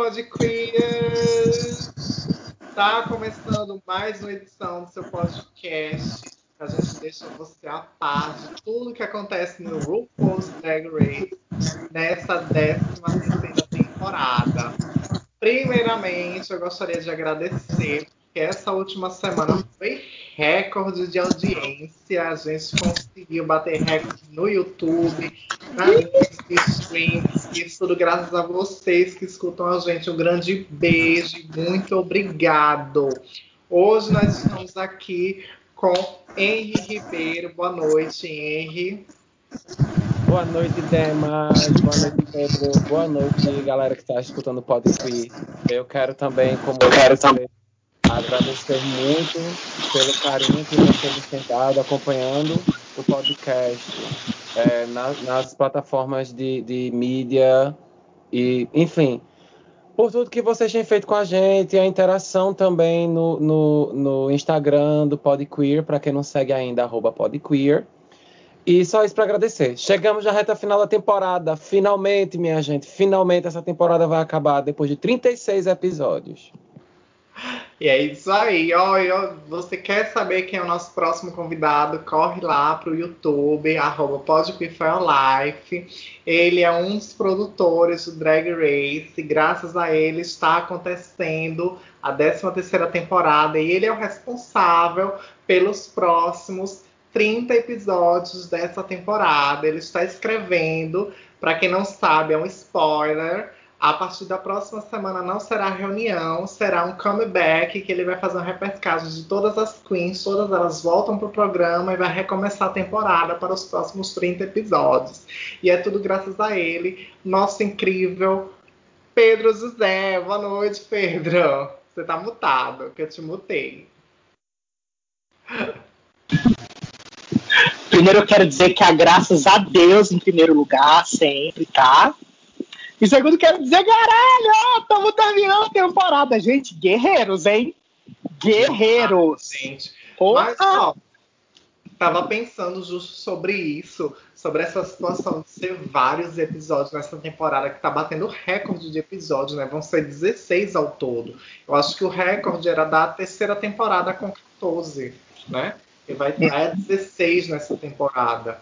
Muito boa noite, Podqueers! Tá começando mais uma edição do seu podcast. A gente deixa você a par de tudo que acontece no RuPaul's Drag Race nessa 13 terceira temporada. Primeiramente, eu gostaria de agradecer que essa última semana foi recorde de audiência. A gente conseguiu bater recorde no YouTube, nas streams. Isso tudo graças a vocês que escutam a gente. Um grande beijo, muito obrigado. Hoje nós estamos aqui com Henry Ribeiro. Boa noite, Henry. Boa noite, Demas. Boa noite, Pedro. Boa noite, galera que está escutando o Podfree. Eu quero também, como eu quero também agradecer muito pelo carinho que vocês têm dado acompanhando o podcast é, nas, nas, plataformas de, de mídia e, enfim, por tudo que vocês têm feito com a gente, a interação também no, no, no Instagram do Podqueer, para quem não segue ainda, Podqueer. E só isso para agradecer. Chegamos na reta final da temporada. Finalmente, minha gente, finalmente essa temporada vai acabar depois de 36 episódios. E é isso aí. Ó, você quer saber quem é o nosso próximo convidado? Corre lá pro YouTube, arroba. Ele é um dos produtores do Drag Race. E graças a ele está acontecendo a 13 terceira temporada. E ele é o responsável pelos próximos 30 episódios dessa temporada. Ele está escrevendo. Para quem não sabe, é um spoiler a partir da próxima semana não será reunião, será um comeback que ele vai fazer uma repescagem de todas as queens, todas elas voltam para o programa e vai recomeçar a temporada para os próximos 30 episódios. E é tudo graças a ele, nosso incrível Pedro José. Boa noite, Pedro. Você tá mutado, que eu te mutei. Primeiro eu quero dizer que a graças a Deus em primeiro lugar, sempre, tá? E segundo, quero dizer, caralho, estamos terminando a temporada. Gente, guerreiros, hein? Guerreiros. gente. Mas, ó, tava pensando justo sobre isso, sobre essa situação de ser vários episódios nessa temporada que tá batendo recorde de episódios, né? Vão ser 16 ao todo. Eu acho que o recorde era da terceira temporada com 14, né? E vai é 16 nessa temporada.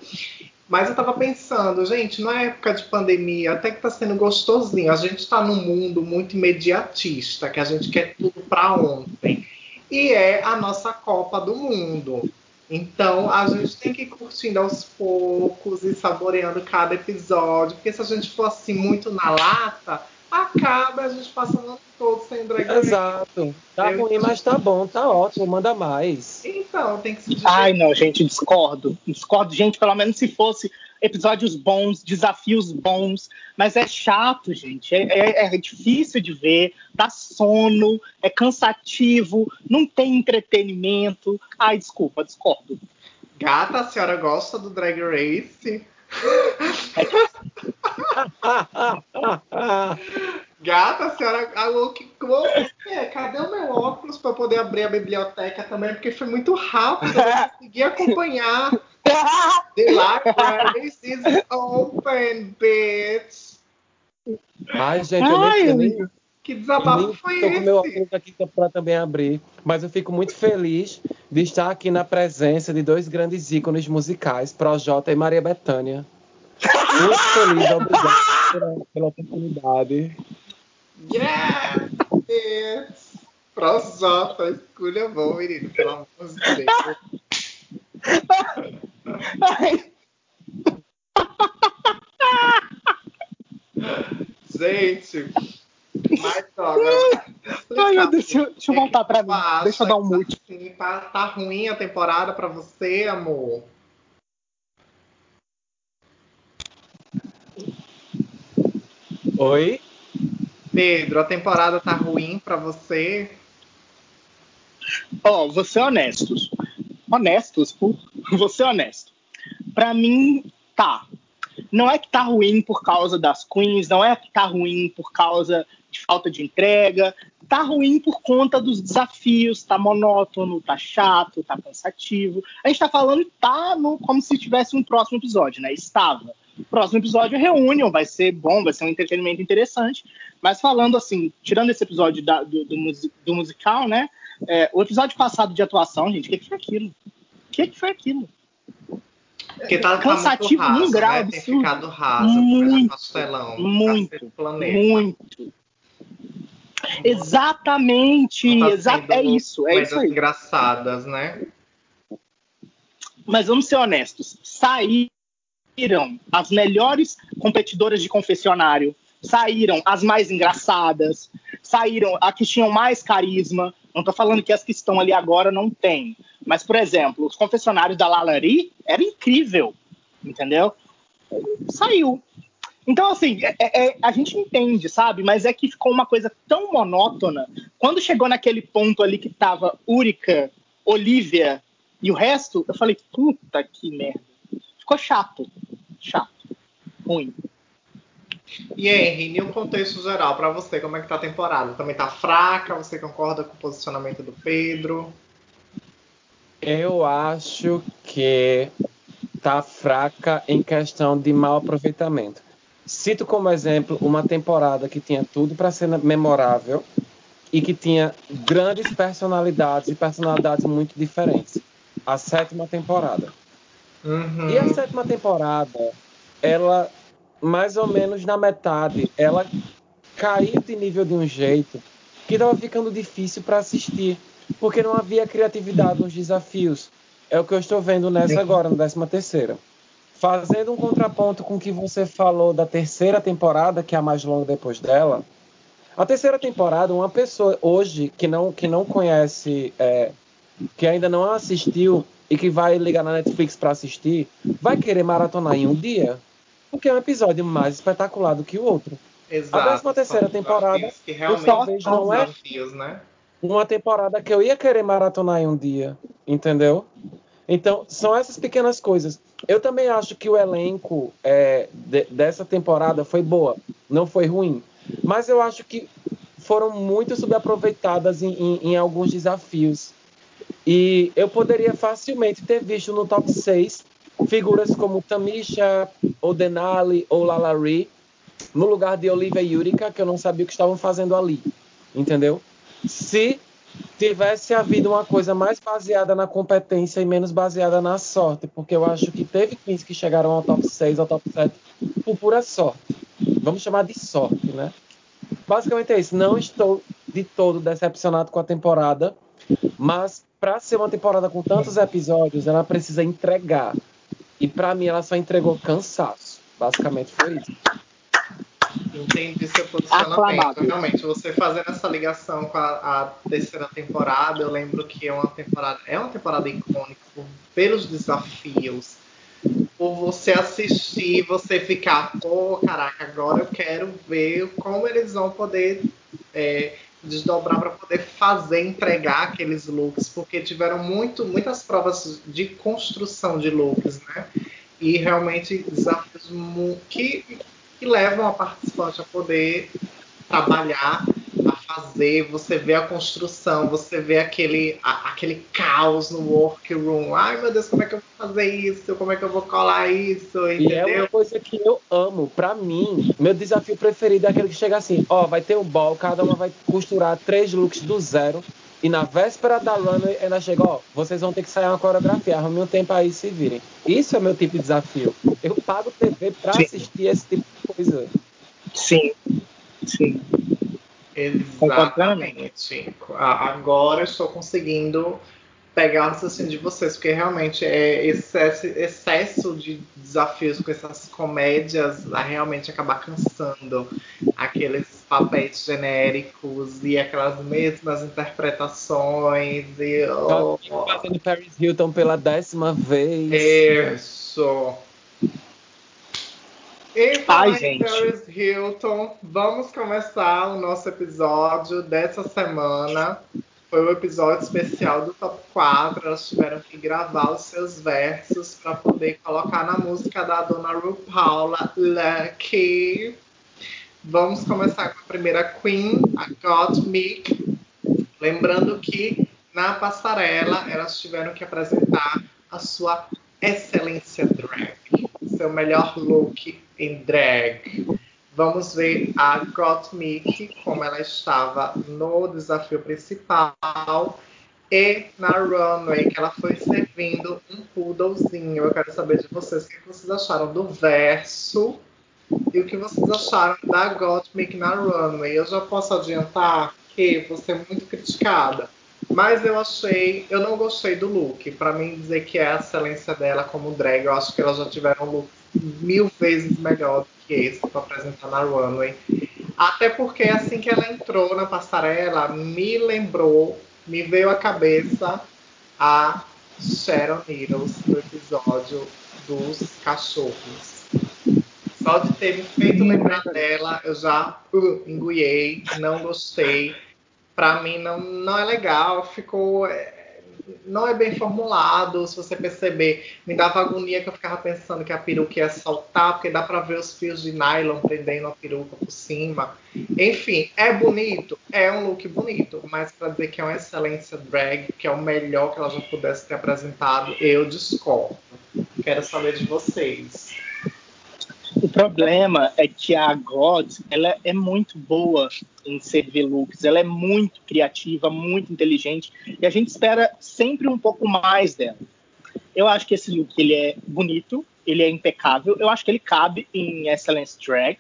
Mas eu tava pensando, gente, na época de pandemia, até que tá sendo gostosinho. A gente tá num mundo muito imediatista, que a gente quer tudo para ontem. E é a nossa Copa do Mundo. Então a gente tem que ir curtindo aos poucos e saboreando cada episódio. Porque se a gente for assim muito na lata, acaba a gente passa o ano todo sem drag Exato. Tá eu... ruim, mas tá bom, tá ótimo, manda mais. Então, tem que se Ai, não, gente, discordo. Discordo, gente, pelo menos se fosse episódios bons, desafios bons, mas é chato, gente. É, é, é difícil de ver, dá sono, é cansativo, não tem entretenimento. Ai, desculpa, discordo. Gata, a senhora gosta do Drag Race? Gata, a senhora. Alô, que é, Cadê o meu óculos para poder abrir a biblioteca também? Porque foi muito rápido, eu não consegui acompanhar. The library is open, bitch. Ai, gente, eu Ai, nem, nem, que desabafo foi esse? com meu óculos aqui para também abrir. Mas eu fico muito feliz de estar aqui na presença de dois grandes ícones musicais, Projota e Maria Bethânia. Muito feliz, obrigado pela, pela oportunidade. Yes! yes. Projota, escolha bom, menino, pelo amor de Deus. Gente, mas ó, agora, Ai, meu Deus, deixa, deixa eu voltar pra mim. Deixa eu dar um mute. Assim, tá, ruim a temporada pra você, amor? Oi? Pedro, a temporada tá ruim pra você? Ó, oh, vou ser honesto. Honestos, por... vou ser honesto. Pra mim, tá. Não é que tá ruim por causa das queens, não é que tá ruim por causa de falta de entrega, tá ruim por conta dos desafios, tá monótono, tá chato, tá cansativo. A gente tá falando tá no, como se tivesse um próximo episódio, né? Estava. próximo episódio reúne, vai ser bom, vai ser um entretenimento interessante. Mas falando assim, tirando esse episódio da, do, do, do, musical, né? É, o episódio passado de atuação, gente, o que, que foi aquilo? O que, que foi aquilo? Porque tá, cansativo tá num grau né? absurdo. Tem ficado raso, muito, pastelão, muito, muito. Exatamente, tá exa é isso, é isso aí. engraçadas, né? Mas vamos ser honestos, saíram as melhores competidoras de confessionário, saíram as mais engraçadas, saíram as que tinham mais carisma. Não estou falando que as que estão ali agora não têm. Mas, por exemplo, os confessionários da Lalari era incrível, entendeu? Saiu. Então, assim, é, é, é, a gente entende, sabe? Mas é que ficou uma coisa tão monótona. Quando chegou naquele ponto ali que tava Úrica, Olivia e o resto, eu falei, puta que merda. Ficou chato. Chato. Ruim. E Henry, em um contexto geral, para você, como é que tá a temporada? Também tá fraca? Você concorda com o posicionamento do Pedro? Eu acho que tá fraca em questão de mau aproveitamento. Cito como exemplo uma temporada que tinha tudo para ser memorável e que tinha grandes personalidades e personalidades muito diferentes. A sétima temporada. Uhum. E a sétima temporada, ela mais ou menos na metade, ela caiu de nível de um jeito que estava ficando difícil para assistir, porque não havia criatividade nos desafios. É o que eu estou vendo nessa agora, na décima terceira. Fazendo um contraponto com o que você falou da terceira temporada, que é a mais longa depois dela. A terceira temporada, uma pessoa hoje que não, que não conhece, é, que ainda não assistiu e que vai ligar na Netflix para assistir, vai querer maratonar em um dia? Porque é um episódio mais espetacular do que o outro. Exato, a décima terceira temporada que talvez não é desafios, né? uma temporada que eu ia querer maratonar em um dia, entendeu? Então, são essas pequenas coisas. Eu também acho que o elenco é, de, dessa temporada foi boa, não foi ruim. Mas eu acho que foram muito subaproveitadas em, em, em alguns desafios. E eu poderia facilmente ter visto no top 6 figuras como Tamisha, ou Denali, ou Lalari, no lugar de Olivia e Yurika, que eu não sabia o que estavam fazendo ali. Entendeu? Se tivesse havido uma coisa mais baseada na competência e menos baseada na sorte, porque eu acho que teve queens que chegaram ao top 6, ao top 7 por pura sorte. Vamos chamar de sorte, né? Basicamente é isso. Não estou de todo decepcionado com a temporada, mas para ser uma temporada com tantos episódios, ela precisa entregar. E para mim ela só entregou cansaço. Basicamente foi isso. Entendi seu posicionamento. Aclamado. Realmente, você fazendo essa ligação com a, a, terceira temporada, eu lembro que é uma temporada, é uma temporada icônica por, pelos desafios. Por você assistir, você ficar, pô, caraca, agora eu quero ver como eles vão poder é, desdobrar para poder fazer, entregar aqueles looks, porque tiveram muito, muitas provas de construção de looks, né? E realmente desafios que, que levam a participante a poder trabalhar fazer, você vê a construção, você vê aquele, a, aquele caos no workroom. Ai meu Deus, como é que eu vou fazer isso? Como é que eu vou colar isso? Entendeu? E é uma coisa que eu amo. Pra mim, meu desafio preferido é aquele que chega assim: ó, vai ter um ball, cada uma vai costurar três looks do zero. E na véspera da runway ela chega, ó, vocês vão ter que sair uma coreografia, arrume um tempo aí se virem. Isso é meu tipo de desafio. Eu pago TV pra Sim. assistir esse tipo de coisa. Sim. Sim. Exatamente. Agora estou conseguindo pegar o raciocínio de vocês, porque realmente é excesso, excesso de desafios com essas comédias a realmente acabar cansando aqueles papéis genéricos e aquelas mesmas interpretações e oh, fazendo Paris Hilton pela décima vez. Isso. E Ai, gente. Paris Hilton, vamos começar o nosso episódio dessa semana. Foi o um episódio especial do Top 4. Elas tiveram que gravar os seus versos para poder colocar na música da dona RuPaula Lucky. Vamos começar com a primeira Queen, a Gottmik. Lembrando que na passarela elas tiveram que apresentar a sua excelência drag. Seu melhor look em drag. Vamos ver a Gottmik, como ela estava no desafio principal e na runway, que ela foi servindo um poodlezinho. Eu quero saber de vocês o que vocês acharam do verso e o que vocês acharam da Gottmik na runway. Eu já posso adiantar que você é muito criticada, mas eu achei, eu não gostei do look. Para mim dizer que é a excelência dela como drag, eu acho que elas já tiveram um look mil vezes melhor do que esse para apresentar na runway. Até porque assim que ela entrou na passarela, me lembrou me veio à cabeça a Sharon Needles do episódio dos cachorros. Só de ter me feito lembrar dela, eu já uh, enguiei, não gostei. Pra mim não, não é legal, ficou. É, não é bem formulado, se você perceber. Me dava agonia que eu ficava pensando que a peruca ia saltar, porque dá para ver os fios de nylon prendendo a peruca por cima. Enfim, é bonito, é um look bonito, mas para dizer que é uma excelência drag, que é o melhor que ela já pudesse ter apresentado, eu discordo. Quero saber de vocês. O problema é que a God ela é muito boa em servir looks, ela é muito criativa, muito inteligente e a gente espera sempre um pouco mais dela. Eu acho que esse look ele é bonito, ele é impecável, eu acho que ele cabe em Excellence Drag.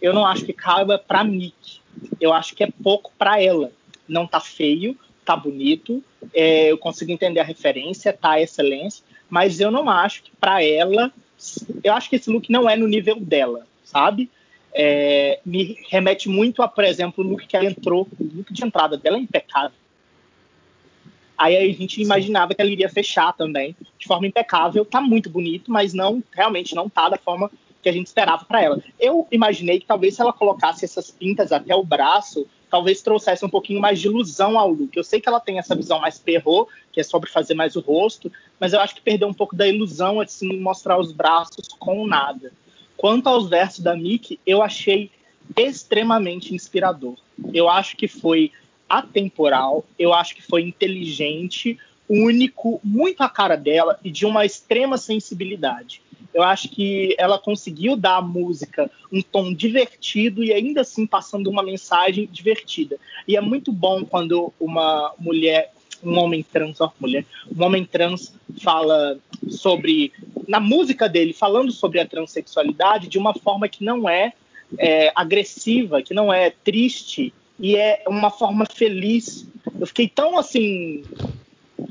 Eu não acho que caiba para Nick, eu acho que é pouco para ela. Não tá feio, tá bonito, é, eu consigo entender a referência, tá excelência, mas eu não acho que para ela eu acho que esse look não é no nível dela, sabe? É, me remete muito a, por exemplo, o look que ela entrou, o look de entrada dela é impecável. Aí a gente imaginava que ela iria fechar também, de forma impecável, tá muito bonito, mas não, realmente não tá da forma que a gente esperava para ela. Eu imaginei que talvez se ela colocasse essas pintas até o braço, talvez trouxesse um pouquinho mais de ilusão ao look. Eu sei que ela tem essa visão mais perro, que é sobre fazer mais o rosto, mas eu acho que perdeu um pouco da ilusão, assim, mostrar os braços com nada. Quanto aos versos da Mickey, eu achei extremamente inspirador. Eu acho que foi atemporal, eu acho que foi inteligente, único, muito a cara dela e de uma extrema sensibilidade. Eu acho que ela conseguiu dar à música um tom divertido e ainda assim passando uma mensagem divertida. E é muito bom quando uma mulher, um homem trans, ó, mulher, um homem trans fala sobre, na música dele, falando sobre a transexualidade de uma forma que não é, é agressiva, que não é triste e é uma forma feliz. Eu fiquei tão assim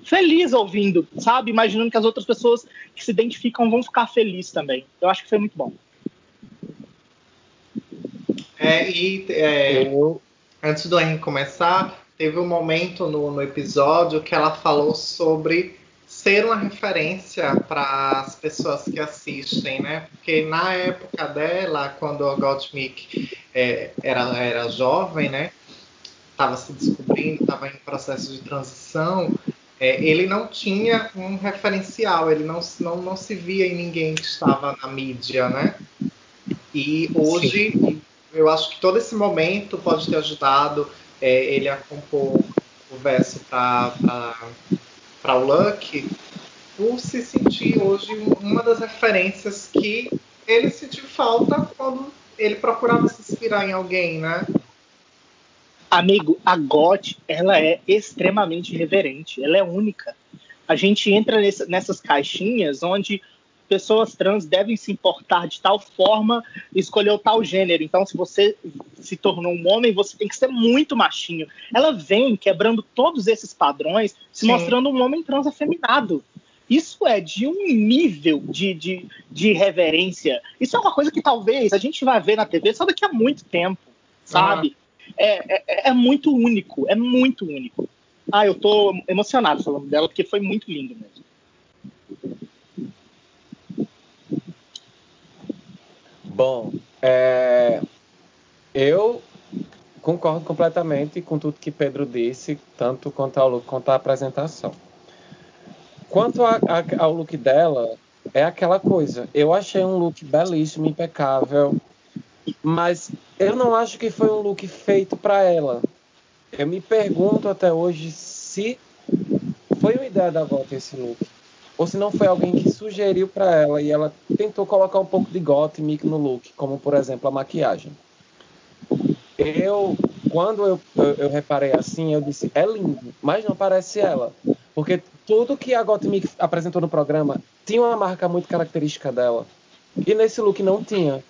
feliz ouvindo, sabe? Imaginando que as outras pessoas que se identificam vão ficar felizes também. Eu acho que foi muito bom. É, e é, antes do Henry começar, teve um momento no, no episódio que ela falou sobre ser uma referência para as pessoas que assistem, né? Porque na época dela, quando a Gottmik é, era, era jovem, né? Estava se descobrindo, estava em processo de transição, é, ele não tinha um referencial, ele não, não, não se via em ninguém que estava na mídia, né? E hoje, Sim. eu acho que todo esse momento pode ter ajudado é, ele a compor o verso para o Luck, por se sentir hoje uma das referências que ele sentiu falta quando ele procurava se inspirar em alguém, né? Amigo, a GOT, ela é extremamente reverente, ela é única. A gente entra nessa, nessas caixinhas onde pessoas trans devem se importar de tal forma e escolher o tal gênero. Então, se você se tornou um homem, você tem que ser muito machinho. Ela vem quebrando todos esses padrões, se Sim. mostrando um homem trans afeminado. Isso é de um nível de, de, de reverência. Isso é uma coisa que talvez a gente vai ver na TV só daqui a muito tempo, sabe? Uhum. É, é, é, muito único, é muito único. Ah, eu tô emocionado falando dela, porque foi muito lindo mesmo. Bom, é, eu concordo completamente com tudo que Pedro disse, tanto quanto ao look quanto à apresentação. Quanto a, a, ao look dela, é aquela coisa. Eu achei um look belíssimo, impecável, mas eu não acho que foi um look feito para ela. Eu me pergunto até hoje se foi uma ideia da volta esse look. ou se não foi alguém que sugeriu para ela e ela tentou colocar um pouco de Gottmik no look, como por exemplo a maquiagem. Eu, quando eu, eu, eu, reparei assim, eu disse, é lindo, mas não parece ela. Porque tudo que a Gottmik apresentou no programa tinha uma marca muito característica dela. E nesse look não tinha.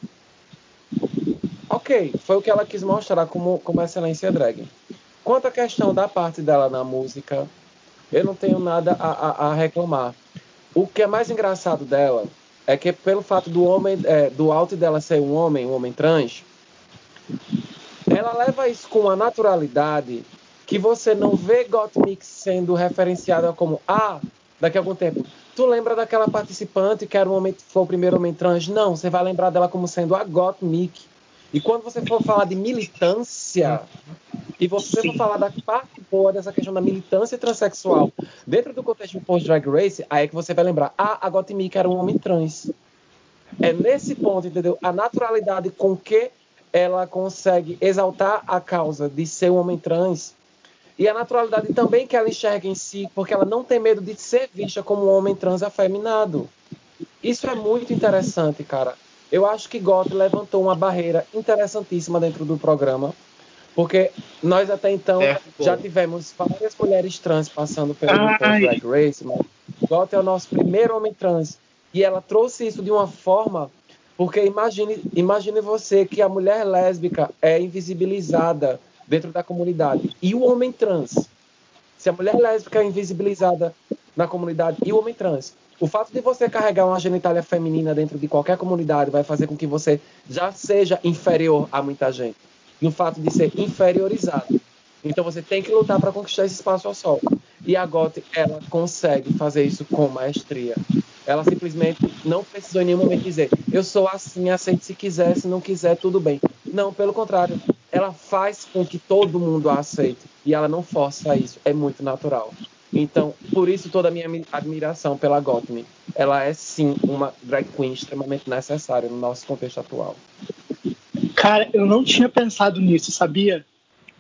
Ok, foi o que ela quis mostrar como, como excelência drag. Quanto à questão da parte dela na música, eu não tenho nada a, a, a reclamar. O que é mais engraçado dela é que pelo fato do homem, é, do alto dela ser um homem, um homem trans, ela leva isso com uma naturalidade que você não vê Gottmik sendo referenciada como ah, daqui a algum tempo. Tu lembra daquela participante que era um homem, foi o primeiro homem trans? Não, você vai lembrar dela como sendo a Gottmik. E quando você for falar de militância, e você Sim. for falar da parte boa dessa questão da militância transexual dentro do contexto do post-drag race, aí é que você vai lembrar, ah, a Gottmik era um homem trans. É nesse ponto, entendeu? A naturalidade com que ela consegue exaltar a causa de ser um homem trans e a naturalidade também que ela enxerga em si, porque ela não tem medo de ser vista como um homem trans afeminado. Isso é muito interessante, cara. Eu acho que Gotti levantou uma barreira interessantíssima dentro do programa, porque nós até então é, já tivemos várias mulheres trans passando pelo Drag Race, mas Gotti é o nosso primeiro homem trans. E ela trouxe isso de uma forma, porque imagine, imagine você que a mulher lésbica é invisibilizada dentro da comunidade e o homem trans. Se a mulher lésbica é invisibilizada na comunidade e o homem trans o fato de você carregar uma genitália feminina dentro de qualquer comunidade vai fazer com que você já seja inferior a muita gente. No fato de ser inferiorizado. Então você tem que lutar para conquistar esse espaço ao sol. E a Gotti, ela consegue fazer isso com maestria. Ela simplesmente não precisou em nenhum momento dizer, eu sou assim, aceite se quiser, se não quiser, tudo bem. Não, pelo contrário, ela faz com que todo mundo a aceite. E ela não força isso, é muito natural. Então, por isso toda a minha admiração pela Gottmik. Ela é sim uma drag queen extremamente necessária no nosso contexto atual. Cara, eu não tinha pensado nisso, sabia?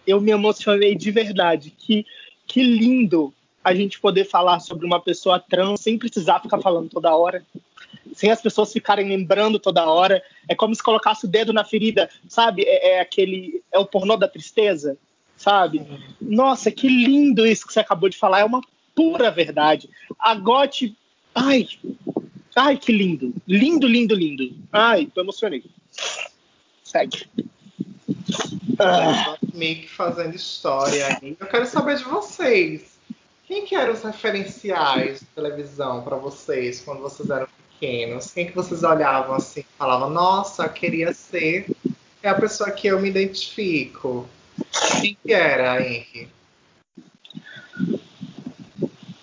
Eu me emocionei de verdade. Que, que lindo a gente poder falar sobre uma pessoa trans sem precisar ficar falando toda hora, sem as pessoas ficarem lembrando toda hora. É como se colocasse o dedo na ferida, sabe? É, é aquele. É o pornô da tristeza sabe? Nossa, que lindo isso que você acabou de falar, é uma pura verdade. A ai, ai, que lindo, lindo, lindo, lindo. Ai, tô emocionei. Segue. Ah. Meio que fazendo história. Eu quero saber de vocês. Quem que eram os referenciais de televisão para vocês quando vocês eram pequenos? Quem que vocês olhavam assim, falavam, nossa, queria ser é a pessoa que eu me identifico. Quem que era, Henrique?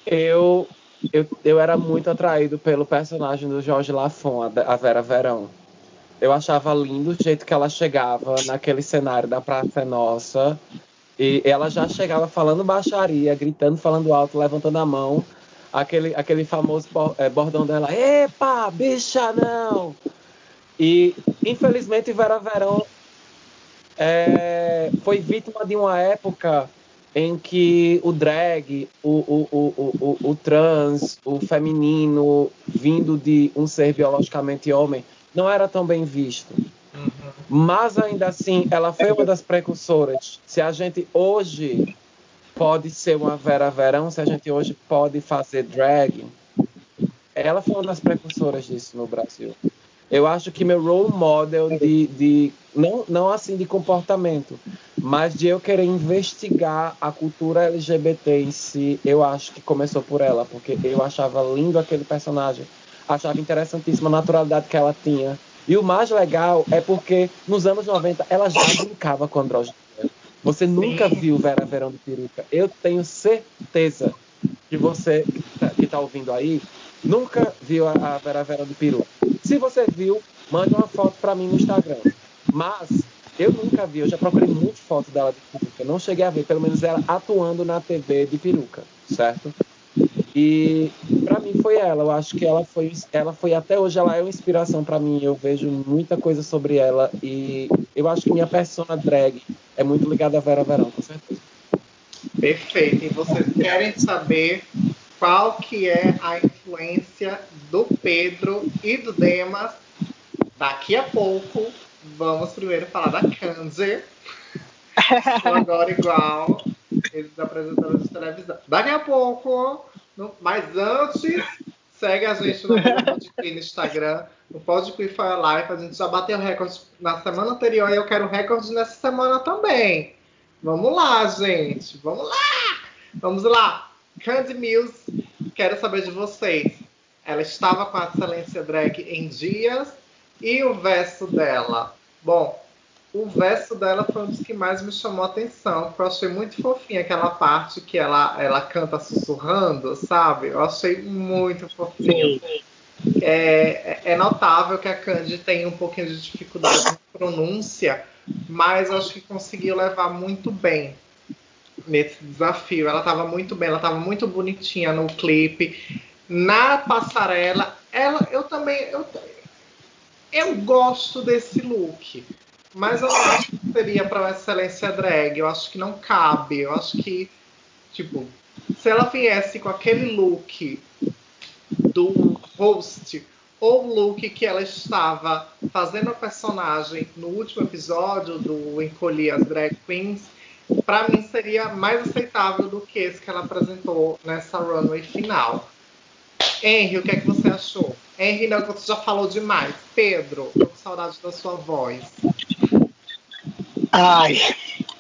Eu, eu, eu era muito atraído pelo personagem do Jorge Lafon, a Vera Verão. Eu achava lindo o jeito que ela chegava naquele cenário da Praça Nossa. E ela já chegava falando baixaria, gritando, falando alto, levantando a mão. Aquele, aquele famoso é, bordão dela, epa, bicha não! E infelizmente Vera Verão é, foi vítima de uma época em que o drag, o, o, o, o, o trans, o feminino, vindo de um ser biologicamente homem, não era tão bem visto. Uhum. Mas ainda assim, ela foi uma das precursoras. Se a gente hoje pode ser uma Vera Verão, se a gente hoje pode fazer drag, ela foi uma das precursoras disso no Brasil. Eu acho que meu role model de, de não, não assim de comportamento, mas de eu querer investigar a cultura LGBT em si, eu acho que começou por ela, porque eu achava lindo aquele personagem, achava interessantíssima a naturalidade que ela tinha. E o mais legal é porque nos anos 90 ela já brincava com androginia. Você nunca viu Vera Verão de peruca. Eu tenho certeza que você que está ouvindo aí nunca viu a Vera Verão de peruca. Se você viu, mande uma foto para mim no Instagram. Mas eu nunca vi, eu já procurei muitas fotos dela de peruca. Não cheguei a ver, pelo menos ela atuando na TV de peruca, certo? E para mim foi ela. Eu acho que ela foi, ela foi até hoje ela é uma inspiração para mim. Eu vejo muita coisa sobre ela e eu acho que minha persona drag é muito ligada a Vera Verão, com certeza. Perfeito. E vocês querem saber qual que é a influência do Pedro e do Demas. Daqui a pouco, vamos primeiro falar da Candy. agora igual esses apresentadores de televisão. Daqui a pouco, mas antes, segue a gente no no Instagram, no Podqueen Fire Life. A gente já bateu recorde na semana anterior e eu quero recorde nessa semana também. Vamos lá, gente. Vamos lá! Vamos lá. Candy Mills, quero saber de vocês. Ela estava com a excelência drag em dias e o verso dela. Bom, o verso dela foi um dos que mais me chamou a atenção, porque eu achei muito fofinha aquela parte que ela, ela canta sussurrando, sabe? Eu achei muito fofinho. É, é notável que a Candy tem um pouquinho de dificuldade de pronúncia, mas eu acho que conseguiu levar muito bem nesse desafio. Ela estava muito bem, ela estava muito bonitinha no clipe. Na passarela, ela, eu também, eu, eu gosto desse look, mas eu não acho que seria para uma excelência drag. Eu acho que não cabe. Eu acho que, tipo, se ela viesse com aquele look do host ou o look que ela estava fazendo a personagem no último episódio do Encolhi as Drag Queens, para mim seria mais aceitável do que esse que ela apresentou nessa runway final. Henry, o que é que você achou? Henry, não, você já falou demais. Pedro, tô com saudade da sua voz. Ai,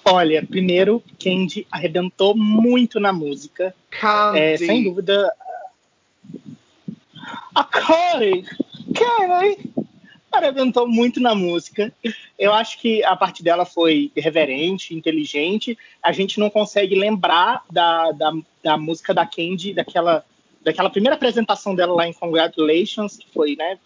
olha, primeiro, Candy arrebentou muito na música. Candy. É, sem dúvida. A Candy! Candy! Arrebentou muito na música. Eu acho que a parte dela foi reverente, inteligente. A gente não consegue lembrar da, da, da música da Candy, daquela, daquela primeira apresentação dela lá em Congratulations, que foi, né?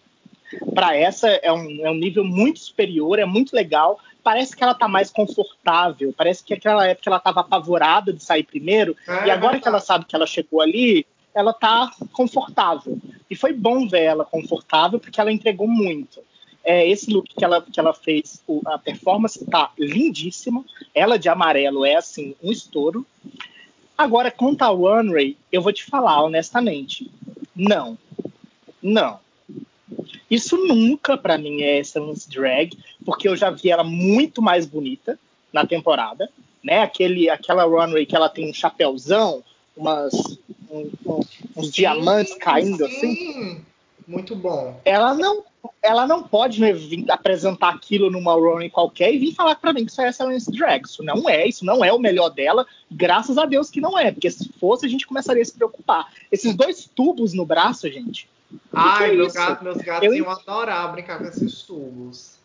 Para essa é um, é um nível muito superior, é muito legal parece que ela tá mais confortável, parece que aquela época ela tava apavorada de sair primeiro, é, e agora que ela sabe que ela chegou ali, ela tá confortável. E foi bom ver ela confortável, porque ela entregou muito. É, esse look que ela, que ela fez, a performance tá lindíssima. Ela de amarelo é assim, um estouro. Agora, quanto a One Ray, eu vou te falar honestamente. Não. Não. Isso nunca para mim é Essence Drag, porque eu já vi ela muito mais bonita na temporada, né? Aquele, aquela runway que ela tem um chapéuzão, umas, um, um, uns sim, diamantes caindo sim. assim. Muito bom. Ela não, ela não pode né, vir apresentar aquilo numa runway qualquer e vir falar para mim que isso é Excellence Drag. Isso não é, isso não é o melhor dela. Graças a Deus que não é, porque se fosse a gente começaria a se preocupar. Esses dois tubos no braço, gente, Ai, é meu gato, meus gatos eu iam adorar brincar com esses tubos.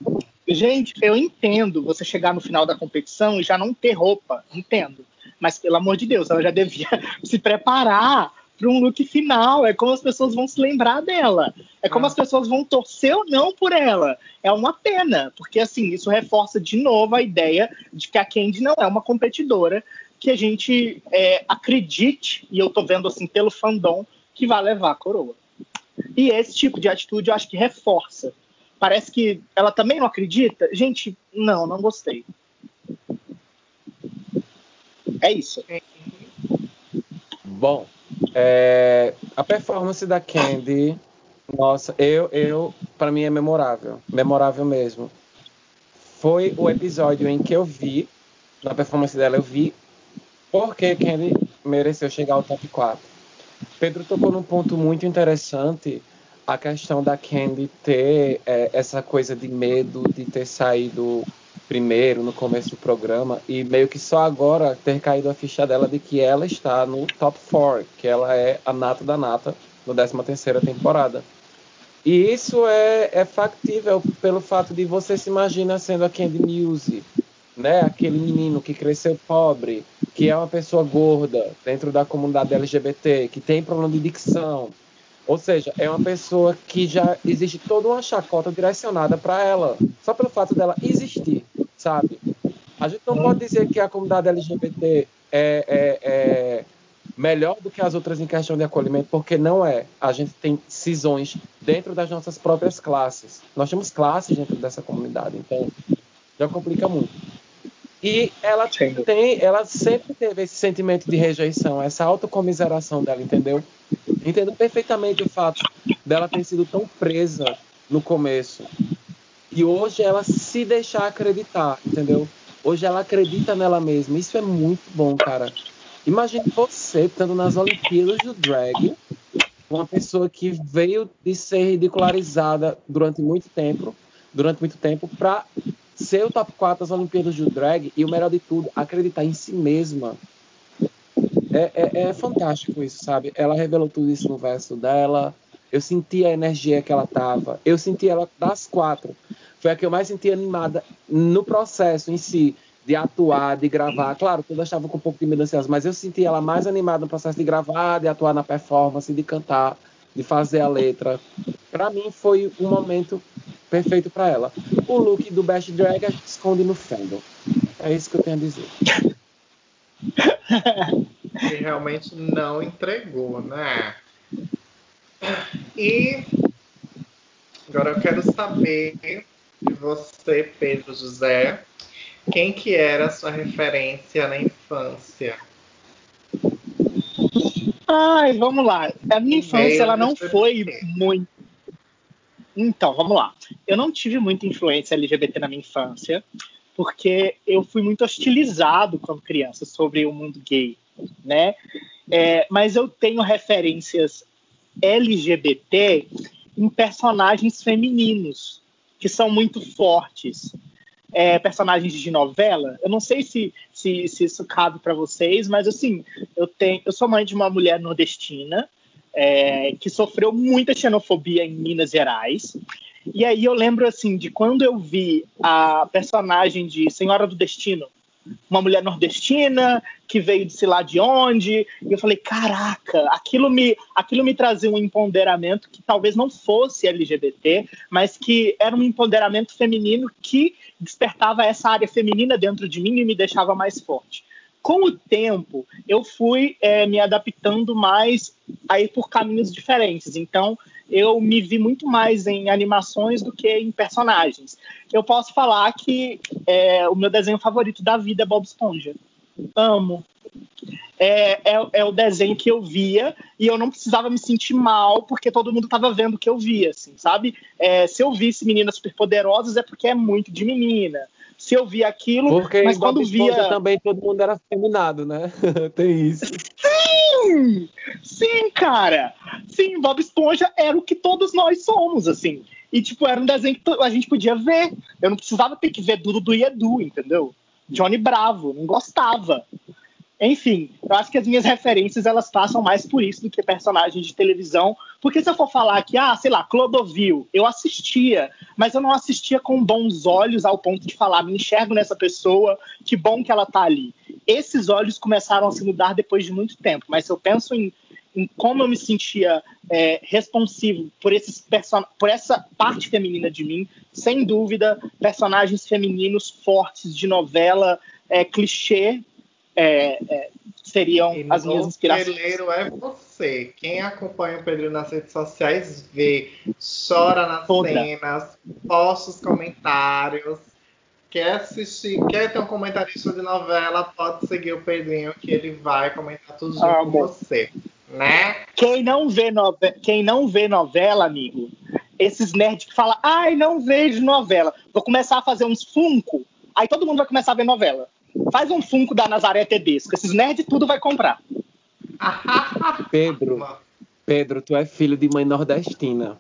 Gente, eu entendo você chegar no final da competição e já não ter roupa, entendo. Mas, pelo amor de Deus, ela já devia se preparar para um look final. É como as pessoas vão se lembrar dela. É como ah. as pessoas vão torcer ou não por ela. É uma pena, porque assim, isso reforça de novo a ideia de que a Candy não é uma competidora que a gente é, acredite, e eu tô vendo assim pelo fandom, que vai levar a coroa. E esse tipo de atitude eu acho que reforça. Parece que ela também não acredita. Gente, não, não gostei. É isso. Bom, é, a performance da Candy, nossa, eu, eu, para mim é memorável, memorável mesmo. Foi o episódio em que eu vi, na performance dela, eu vi porque Candy mereceu chegar ao top 4. Pedro tocou num ponto muito interessante, a questão da Candy ter é, essa coisa de medo de ter saído primeiro no começo do programa e meio que só agora ter caído a ficha dela de que ela está no top 4, que ela é a nata da nata no 13 terceira temporada. E isso é, é factível pelo fato de você se imagina sendo a Candy Muse, né? Aquele menino que cresceu pobre, que é uma pessoa gorda dentro da comunidade LGBT, que tem problema de dicção. Ou seja, é uma pessoa que já existe toda uma chacota direcionada para ela, só pelo fato dela existir, sabe? A gente não pode dizer que a comunidade LGBT é, é, é melhor do que as outras em questão de acolhimento, porque não é. A gente tem cisões dentro das nossas próprias classes. Nós temos classes dentro dessa comunidade, então já complica muito. E ela tem, ela sempre teve esse sentimento de rejeição, essa autocomiseração dela, entendeu? Entendo perfeitamente o fato dela ter sido tão presa no começo. E hoje ela se deixar acreditar, entendeu? Hoje ela acredita nela mesma. Isso é muito bom, cara. Imagine você estando nas Olimpíadas do Drag, uma pessoa que veio de ser ridicularizada durante muito tempo, durante muito tempo, para ser o top 4 das Olimpíadas do Drag e o melhor de tudo, acreditar em si mesma. É, é, é, fantástico isso, sabe? Ela revelou tudo isso no verso dela. Eu senti a energia que ela tava. Eu senti ela das quatro. Foi a que eu mais senti animada no processo em si, de atuar, de gravar. Claro, todas estavam com um pouco de medo ansiosa, mas eu senti ela mais animada no processo de gravar, de atuar na performance, de cantar, de fazer a letra. Para mim foi um momento perfeito para ela. O look do Best Drag esconde no fandom. É isso que eu tenho a dizer. que realmente não entregou, né? E agora eu quero saber de você, Pedro José, quem que era a sua referência na infância? Ai, vamos lá. A minha infância ela não foi muito. Então, vamos lá. Eu não tive muita influência LGBT na minha infância, porque eu fui muito hostilizado quando criança sobre o mundo gay né? É, mas eu tenho referências LGBT em personagens femininos que são muito fortes. É, personagens de novela. Eu não sei se, se, se isso cabe para vocês, mas assim, eu tenho, eu sou mãe de uma mulher nordestina é, que sofreu muita xenofobia em Minas Gerais. E aí eu lembro assim de quando eu vi a personagem de Senhora do Destino, uma mulher nordestina que veio de sei lá de onde. E eu falei, caraca, aquilo me, aquilo me trazia um empoderamento que talvez não fosse LGBT, mas que era um empoderamento feminino que despertava essa área feminina dentro de mim e me deixava mais forte. Com o tempo, eu fui é, me adaptando mais a ir por caminhos diferentes. Então, eu me vi muito mais em animações do que em personagens. Eu posso falar que é, o meu desenho favorito da vida é Bob Esponja. Amo. É, é, é, o desenho que eu via e eu não precisava me sentir mal porque todo mundo estava vendo o que eu via, assim, sabe? É, se eu visse meninas superpoderosas é porque é muito de menina. Se eu via aquilo, porque mas quando Bob via também todo mundo era feminado, né? Tem isso. Sim! Sim, cara! Sim, Bob Esponja era o que todos nós somos, assim. E, tipo, era um desenho que a gente podia ver. Eu não precisava ter que ver Dudu e Edu, entendeu? Johnny Bravo, não gostava. Enfim, eu acho que as minhas referências elas passam mais por isso do que personagens de televisão. Porque se eu for falar que, ah, sei lá, Clodovil, eu assistia, mas eu não assistia com bons olhos ao ponto de falar, me enxergo nessa pessoa, que bom que ela tá ali. Esses olhos começaram a se mudar depois de muito tempo, mas se eu penso em, em como eu me sentia é, responsivo por, esses por essa parte feminina de mim, sem dúvida, personagens femininos fortes de novela, é, clichê, é, é, seriam e as minhas inspirações. O Pedreiro é você. Quem acompanha o Pedro nas redes sociais vê, chora nas Toda. cenas, posta os comentários. Quer assistir, quer ter um comentarista de novela, pode seguir o Pedrinho que ele vai comentar tudo junto ah, com você. Né? Quem não, vê novela, quem não vê novela, amigo, esses nerds que falam, ai, não vejo novela. Vou começar a fazer uns Funko, aí todo mundo vai começar a ver novela. Faz um Funko da Nazaré Tedesco. Esses nerds tudo vai comprar. Pedro, Pedro, tu é filho de mãe nordestina.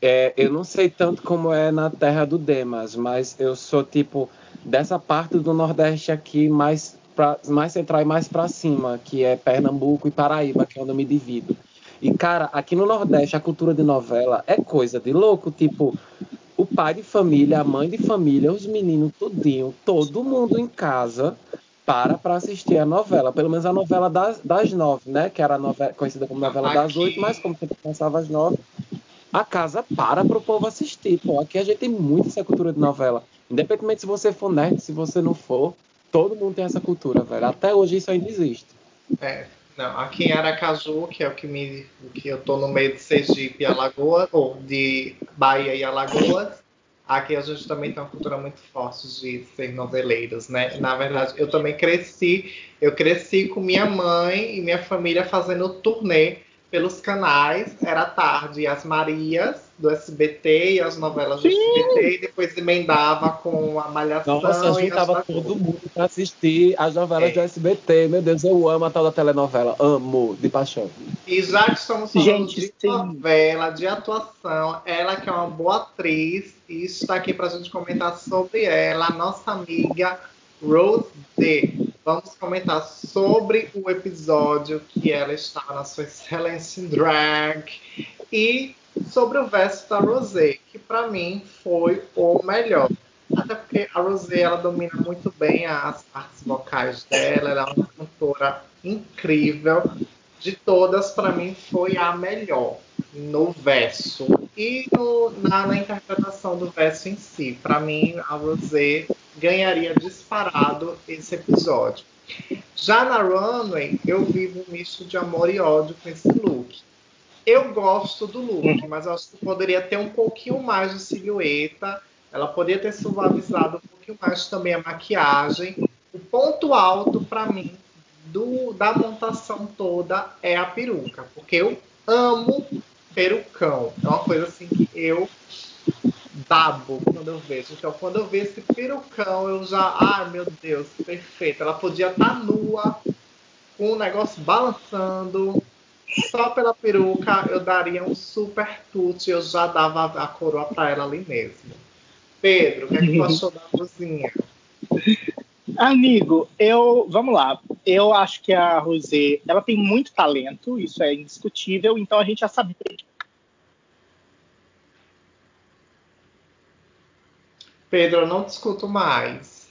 É, eu não sei tanto como é na terra do Demas, mas eu sou tipo dessa parte do Nordeste aqui mais pra, mais central e mais para cima, que é Pernambuco e Paraíba, que é onde eu me divido. E cara, aqui no Nordeste a cultura de novela é coisa de louco, tipo o pai de família, a mãe de família, os meninos tudinho, todo mundo em casa para para assistir a novela, pelo menos a novela das, das nove, né? Que era novela, conhecida como novela aqui... das oito, mas como sempre passava às nove, a casa para para o povo assistir. Pô, aqui a gente tem muito essa cultura de novela. Independentemente se você for nerd, se você não for, todo mundo tem essa cultura, velho. Até hoje isso ainda existe. É, não, aqui em Aracaju, que é o que, me, que eu tô no meio de Sergipe e Alagoas, ou de Bahia e Alagoas, aqui a gente também tem uma cultura muito forte de ser noveleiros, né? Na verdade, eu também cresci, eu cresci com minha mãe e minha família fazendo turnê pelos canais, era tarde as Marias do SBT e as novelas do SBT, e depois emendava com a Malhação. Nossa, juntava todo mundo pra assistir as novelas é. do SBT. Meu Deus, eu amo a tal da telenovela. Amo, de paixão. E já que estamos falando gente, de sim. novela, de atuação, ela que é uma boa atriz, e está aqui pra gente comentar sobre ela, a nossa amiga Rose Vamos comentar sobre o episódio que ela está na sua excelência drag e sobre o verso da Rosé, que para mim foi o melhor. Até porque a Rosé ela domina muito bem as partes vocais dela, ela é uma cantora incrível. De todas, para mim, foi a melhor no verso e no, na, na, interpretação do verso em si. Para mim, a Rosé ganharia disparado esse episódio. Já na Runway, eu vivo um misto de amor e ódio com esse look. Eu gosto do look, mas acho que poderia ter um pouquinho mais de silhueta. Ela poderia ter suavizado um pouquinho mais também a maquiagem. O ponto alto para mim do, da montação toda é a peruca, porque eu amo perucão. É uma coisa assim que eu babo quando eu vejo. Então, quando eu vejo esse perucão, eu já. Ai, meu Deus, perfeito. Ela podia estar tá nua, com o negócio balançando, só pela peruca eu daria um super tute, eu já dava a coroa para ela ali mesmo. Pedro, o que, é que tu achou da cozinha? Amigo, eu, vamos lá. Eu acho que a Rosé, ela tem muito talento, isso é indiscutível, então a gente já sabia. Pedro, eu não te escuto mais.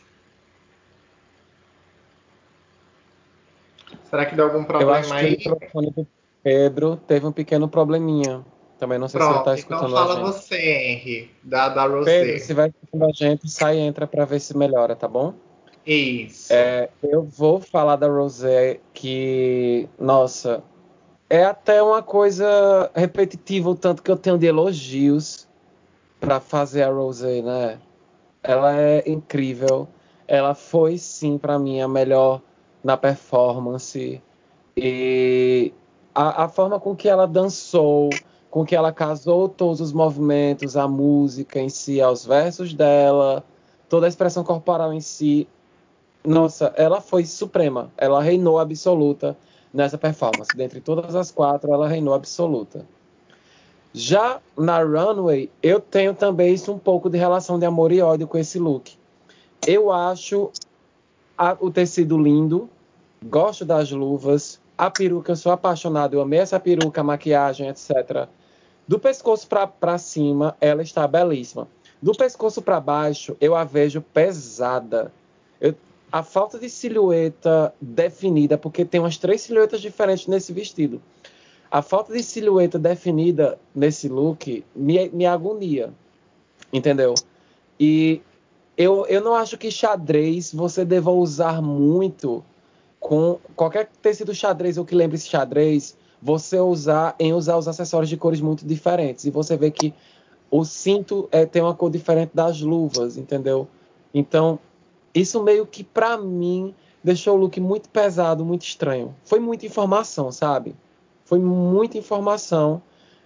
Será que deu algum problema eu acho aí? Que o microfone do Pedro teve um pequeno probleminha. Também não sei Pronto, se ele tá escutando então fala a gente. você, Henry, da, da Rosé. Pedro, se vai escutando a gente, sai e entra para ver se melhora, tá bom? Isso. É, eu vou falar da Rosé que, nossa, é até uma coisa repetitiva o tanto que eu tenho de elogios para fazer a Rosé, né? Ela é incrível. Ela foi sim para mim a melhor na performance e a, a, forma com que ela dançou, com que ela casou todos os movimentos, a música em si, aos versos dela, toda a expressão corporal em si. Nossa, ela foi suprema. Ela reinou absoluta nessa performance. Dentre todas as quatro, ela reinou absoluta. Já na Runway, eu tenho também isso um pouco de relação de amor e ódio com esse look. Eu acho a, o tecido lindo, gosto das luvas, a peruca, eu sou apaixonado, eu amei essa peruca, maquiagem, etc. Do pescoço para cima, ela está belíssima. Do pescoço para baixo, eu a vejo pesada. Eu, a falta de silhueta definida, porque tem umas três silhuetas diferentes nesse vestido. A falta de silhueta definida nesse look me, me agonia, entendeu? E eu, eu não acho que xadrez você deva usar muito com qualquer tecido xadrez ou que lembre esse xadrez, você usar em usar os acessórios de cores muito diferentes. E você vê que o cinto é, tem uma cor diferente das luvas, entendeu? Então, isso meio que para mim deixou o look muito pesado, muito estranho. Foi muita informação, sabe? Foi muita informação.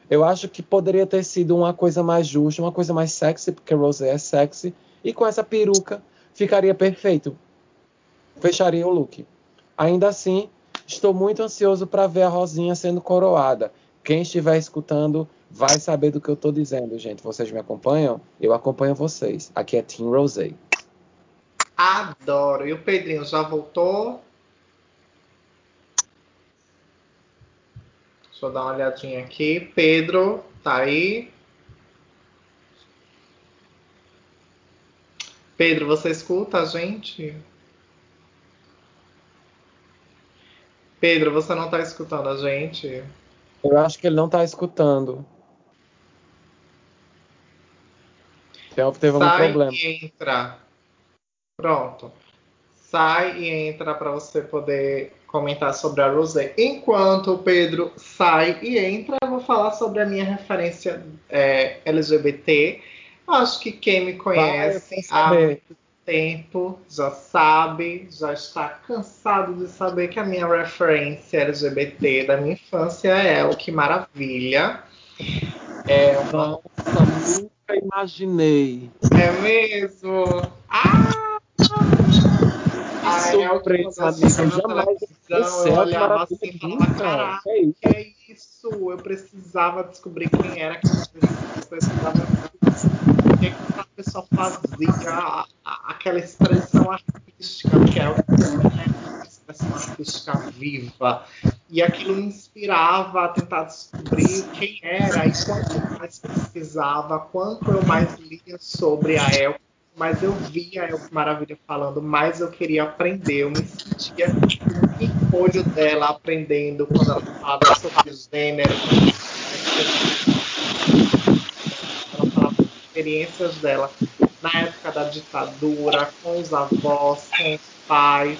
Eu acho que poderia ter sido uma coisa mais justa, uma coisa mais sexy, porque Rose é sexy. E com essa peruca ficaria perfeito. Fecharia o look. Ainda assim, estou muito ansioso para ver a Rosinha sendo coroada. Quem estiver escutando vai saber do que eu estou dizendo, gente. Vocês me acompanham? Eu acompanho vocês. Aqui é Team Rosé. Adoro. E o Pedrinho já voltou? Deixa eu dar uma olhadinha aqui. Pedro, tá aí? Pedro, você escuta a gente? Pedro, você não está escutando a gente? Eu acho que ele não está escutando. Teve Sai algum problema. e entra. Pronto. Sai e entra para você poder comentar sobre a Rosé. Enquanto o Pedro sai e entra, eu vou falar sobre a minha referência é, LGBT. Acho que quem me conhece. Vai, tempo já sabe, já está cansado de saber que a minha referência LGBT da minha infância é o que maravilha. É uma... Nossa, nunca imaginei. É mesmo? Ah! Que surpresa, amiga. Jamais eu olhava assim e falava, caraca, é que é isso? Eu precisava descobrir quem era que eu precisava o que, que a pessoa fazia, aquela expressão artística, que é a expressão artística viva. E aquilo me inspirava a tentar descobrir quem era e quanto mais pesquisava, quanto eu mais lia sobre a Elke, mais eu via a Elke Maravilha falando, mais eu queria aprender. Eu me sentia no pimpolho dela aprendendo quando ela falava sobre gênero. Ela falava das experiências dela na época da ditadura, com os avós, com os pais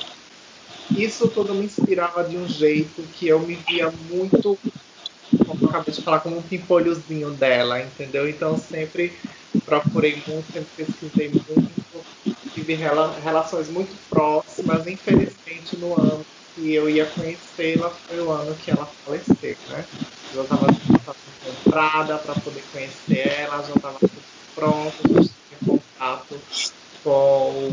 isso tudo me inspirava de um jeito que eu me via muito, como eu acabei de falar, como um pimpolhozinho dela, entendeu? Então sempre procurei muito, sempre pesquisei muito, tive relações muito próximas. Infelizmente, no ano que eu ia conhecê-la, foi o ano que ela faleceu, né? Eu estava comprada para poder conhecer ela, já estava tudo pronto, já tinha contato com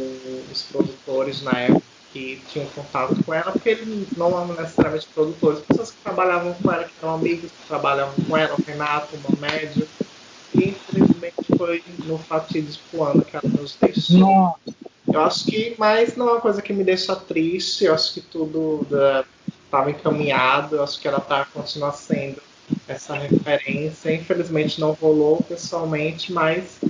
os produtores na época que tinham contato com ela, porque eles não eram necessariamente produtores, pessoas que trabalhavam com ela, que eram amigos que trabalhavam com ela, o Renato, uma média. E infelizmente foi no fatídico ano que ela nos deixou. Eu acho que, mas não é uma coisa que me deixa triste, eu acho que tudo estava né, encaminhado, eu acho que ela está continuando sendo essa referência. Infelizmente não rolou pessoalmente, mas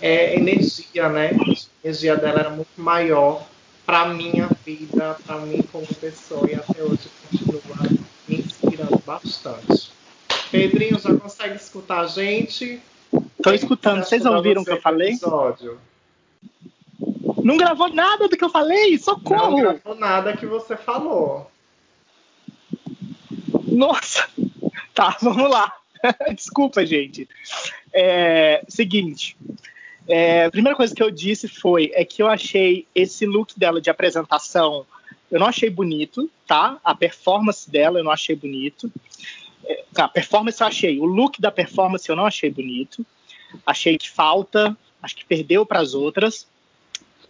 é energia, né? A energia dela era muito maior para minha vida, para mim como pessoa e até hoje continua me inspirando bastante. Pedrinho, já consegue escutar a gente? Estou escutando. Vocês ouviram o que eu falei? Episódio? Não gravou nada do que eu falei? Socorro! Não gravou nada que você falou. Nossa! Tá, vamos lá. Desculpa, gente. É, seguinte, é, a primeira coisa que eu disse foi é que eu achei esse look dela de apresentação, eu não achei bonito, tá? A performance dela eu não achei bonito. É, a performance eu achei, o look da performance eu não achei bonito. Achei que falta, acho que perdeu para as outras.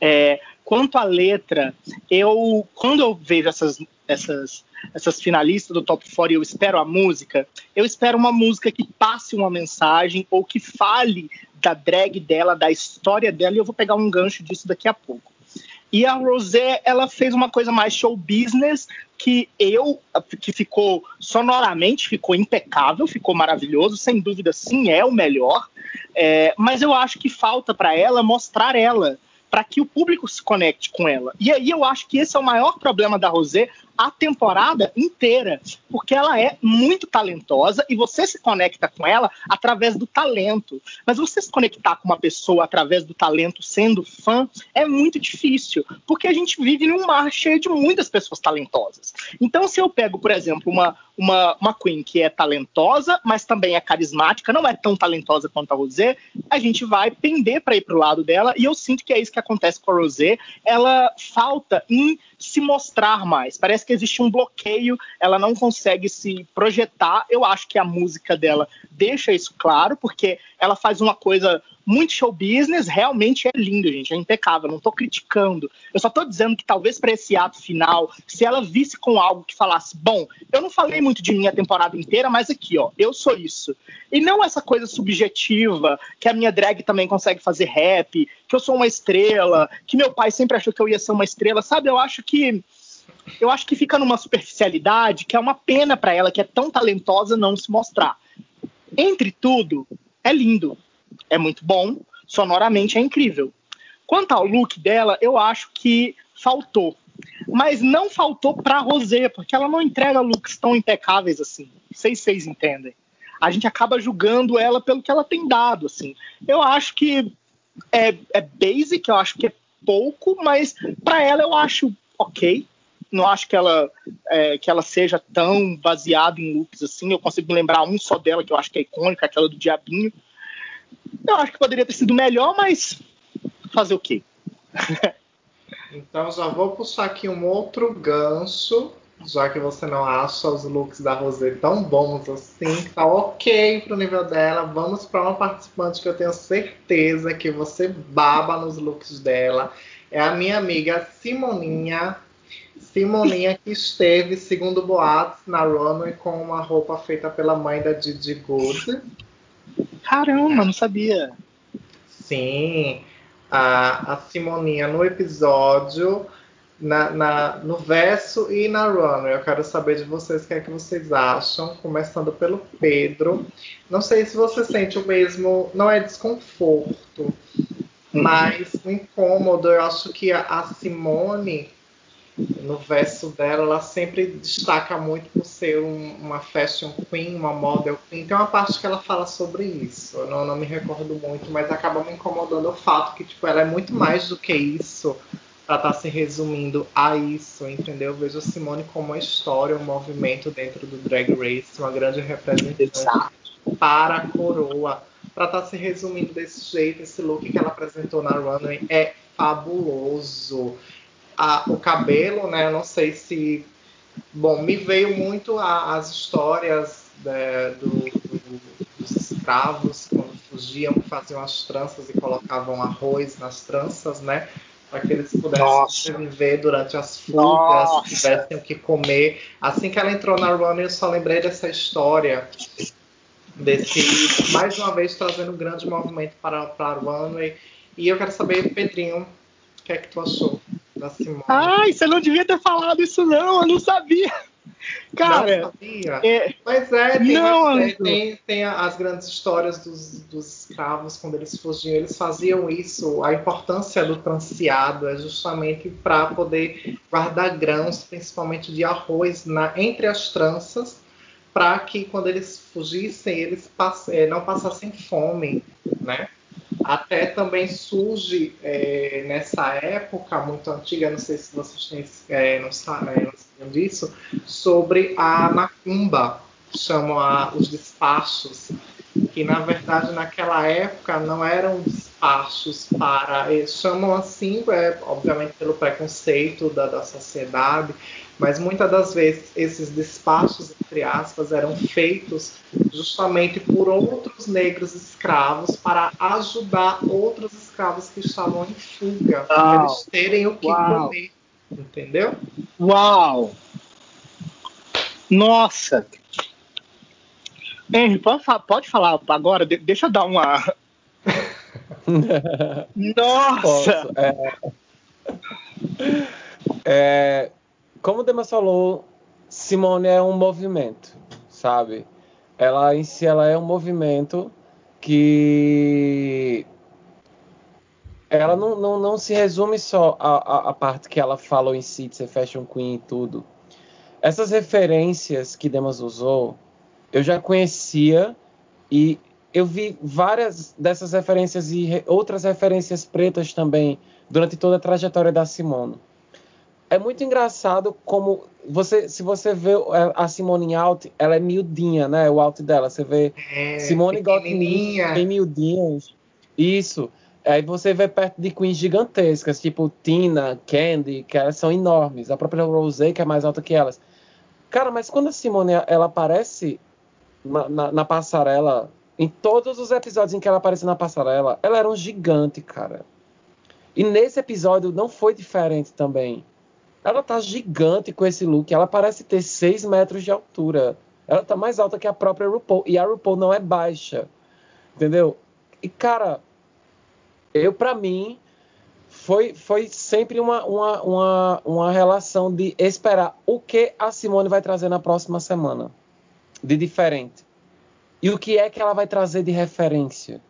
É, quanto à letra, eu quando eu vejo essas, essas, essas finalistas do Top 4 e eu espero a música, eu espero uma música que passe uma mensagem ou que fale da drag dela, da história dela, e eu vou pegar um gancho disso daqui a pouco. E a Rosé, ela fez uma coisa mais show business, que eu, que ficou sonoramente, ficou impecável, ficou maravilhoso, sem dúvida, sim, é o melhor. É, mas eu acho que falta para ela mostrar ela para que o público se conecte com ela. E aí eu acho que esse é o maior problema da Rosé a temporada inteira, porque ela é muito talentosa e você se conecta com ela através do talento. Mas você se conectar com uma pessoa através do talento sendo fã é muito difícil, porque a gente vive num mar cheio de muitas pessoas talentosas. Então, se eu pego, por exemplo, uma, uma, uma Queen que é talentosa, mas também é carismática, não é tão talentosa quanto a Rosé, a gente vai pender para ir para o lado dela, e eu sinto que é isso que acontece com a Rosé. Ela falta em se mostrar mais. Parece que existe um bloqueio, ela não consegue se projetar. Eu acho que a música dela deixa isso claro, porque ela faz uma coisa muito show business, realmente é lindo, gente, é impecável, não tô criticando. Eu só tô dizendo que talvez para esse ato final, se ela visse com algo que falasse, bom, eu não falei muito de mim a temporada inteira, mas aqui, ó, eu sou isso. E não essa coisa subjetiva, que a minha drag também consegue fazer rap, que eu sou uma estrela, que meu pai sempre achou que eu ia ser uma estrela, sabe? Eu acho que eu acho que fica numa superficialidade que é uma pena para ela que é tão talentosa não se mostrar. Entre tudo, é lindo é muito bom, sonoramente é incrível. Quanto ao look dela, eu acho que faltou. Mas não faltou para Rosé, porque ela não entrega looks tão impecáveis assim. Se vocês entendem. A gente acaba julgando ela pelo que ela tem dado, assim. Eu acho que é, é basic, eu acho que é pouco, mas para ela eu acho ok. Não acho que ela, é, que ela seja tão baseada em looks assim. Eu consigo lembrar um só dela que eu acho que é icônica, aquela do Diabinho. Eu acho que poderia ter sido melhor, mas fazer o quê? então já vou puxar aqui um outro gancho, já que você não acha os looks da Rosé tão bons assim, tá ok pro nível dela. Vamos para uma participante que eu tenho certeza que você baba nos looks dela. É a minha amiga Simoninha. Simoninha que esteve, segundo boatos, na runway com uma roupa feita pela mãe da Didi Good. Caramba, não sabia. Sim, a, a Simoninha no episódio, na, na, no verso e na runway. Eu quero saber de vocês o que é que vocês acham, começando pelo Pedro. Não sei se você sente o mesmo, não é desconforto, mas o incômodo. Eu acho que a, a Simone no verso dela, ela sempre destaca muito por ser um, uma fashion queen, uma model queen. Tem uma parte que ela fala sobre isso. Eu não, não me recordo muito, mas acaba me incomodando o fato que tipo, ela é muito mais do que isso para estar tá se resumindo a isso, entendeu? Eu vejo a Simone como uma história, um movimento dentro do Drag Race, uma grande representante para a coroa. Para estar tá se resumindo desse jeito, esse look que ela apresentou na runway é fabuloso a, o cabelo, né? Eu não sei se. Bom, me veio muito a, as histórias né, do, do, dos escravos quando fugiam, faziam as tranças e colocavam arroz nas tranças, né? Para que eles pudessem sobreviver durante as fugas, tivessem o que comer. Assim que ela entrou na runway, eu só lembrei dessa história desse mais uma vez trazendo um grande movimento para, para a runway. E eu quero saber, Pedrinho, o que é que tu achou? da Simone. Ai, você não devia ter falado isso, não, eu não sabia. Cara, não sabia. É... Mas é, tem, não, é, tem, tem, as grandes histórias dos, dos, escravos quando eles fugiam, eles faziam isso. A importância do transeado é justamente para poder guardar grãos, principalmente de arroz, na, entre as tranças, para que quando eles fugissem, eles pass, é, não passassem fome, né? Até também surge é, nessa época muito antiga, não sei se vocês têm, é, não sabem disso, sobre a macumba, chamam a, os despachos, que na verdade naquela época não eram despachos para. Eles chamam assim, é, obviamente pelo preconceito da, da sociedade, mas muitas das vezes esses despachos, entre aspas, eram feitos justamente por outros negros escravos para ajudar outros escravos que estavam em fuga, para eles terem o que Uau. comer. Entendeu? Uau! Nossa! Henry, pode, falar agora? De deixa eu dar uma. Nossa! Posso, é... É, como o Demas falou, Simone é um movimento, sabe? Ela em si ela é um movimento que ela não, não, não se resume só a, a, a, parte que ela falou em si de ser fashion queen e tudo. Essas referências que Demas usou, eu já conhecia e eu vi várias dessas referências e re, outras referências pretas também durante toda a trajetória da Simone é muito engraçado como você, se você vê a Simone em alt, ela é miudinha, né? O alt dela, você vê é, Simone Gottlieb em miudinhas. Isso. Aí você vê perto de queens gigantescas, tipo Tina, Candy, que elas são enormes. A própria Rosé, que é mais alta que elas. Cara, mas quando a Simone ela aparece na, na, na passarela, em todos os episódios em que ela aparece na passarela, ela era um gigante, cara. E nesse episódio não foi diferente também. Ela tá gigante com esse look. Ela parece ter 6 metros de altura. Ela tá mais alta que a própria RuPaul. E a RuPaul não é baixa. Entendeu? E, cara, eu, para mim, foi, foi sempre uma, uma, uma, uma relação de esperar o que a Simone vai trazer na próxima semana. De diferente. E o que é que ela vai trazer de referência.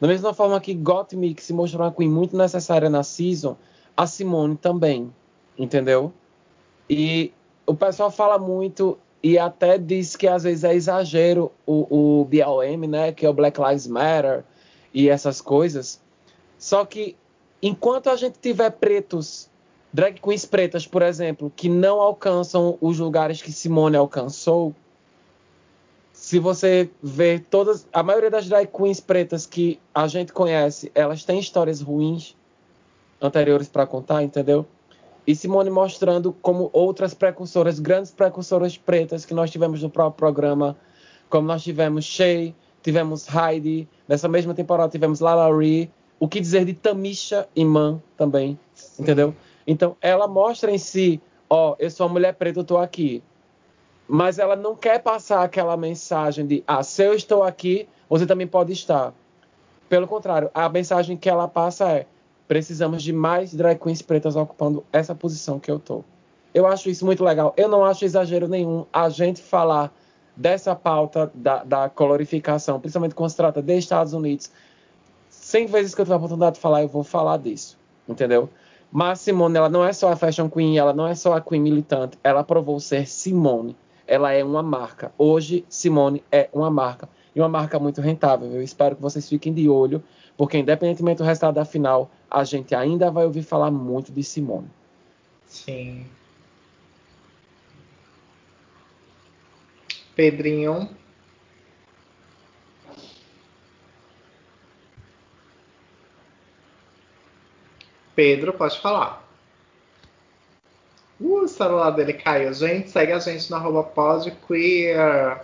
Da mesma forma que Gottmik se mostrou uma queen muito necessária na season, a Simone também entendeu? E o pessoal fala muito e até diz que às vezes é exagero o, o BLM, né, que é o Black Lives Matter e essas coisas. Só que enquanto a gente tiver pretos, drag queens pretas, por exemplo, que não alcançam os lugares que Simone alcançou, se você ver todas, a maioria das drag queens pretas que a gente conhece, elas têm histórias ruins anteriores para contar, entendeu? E Simone mostrando como outras precursoras, grandes precursoras pretas que nós tivemos no próprio programa, como nós tivemos Shay, tivemos Heidi, nessa mesma temporada tivemos Lala Ree, o que dizer de Tamisha Iman também, Sim. entendeu? Então ela mostra em si, ó, eu sou uma mulher preta, eu tô aqui. Mas ela não quer passar aquela mensagem de, ah, se eu estou aqui, você também pode estar. Pelo contrário, a mensagem que ela passa é: precisamos de mais drag queens pretas ocupando essa posição que eu tô. Eu acho isso muito legal. Eu não acho exagero nenhum a gente falar dessa pauta da, da colorificação, principalmente quando se trata de Estados Unidos. Cem vezes que eu tiver a oportunidade de falar, eu vou falar disso, entendeu? Mas Simone, ela não é só a fashion queen, ela não é só a queen militante, ela provou ser Simone. Ela é uma marca. Hoje, Simone é uma marca. E uma marca muito rentável. Eu espero que vocês fiquem de olho, porque independentemente do resultado da final, a gente ainda vai ouvir falar muito de Simone. Sim. Pedrinho. Pedro, pode falar. Uh, o celular dele caiu. Gente, segue a gente no arroba podqueer.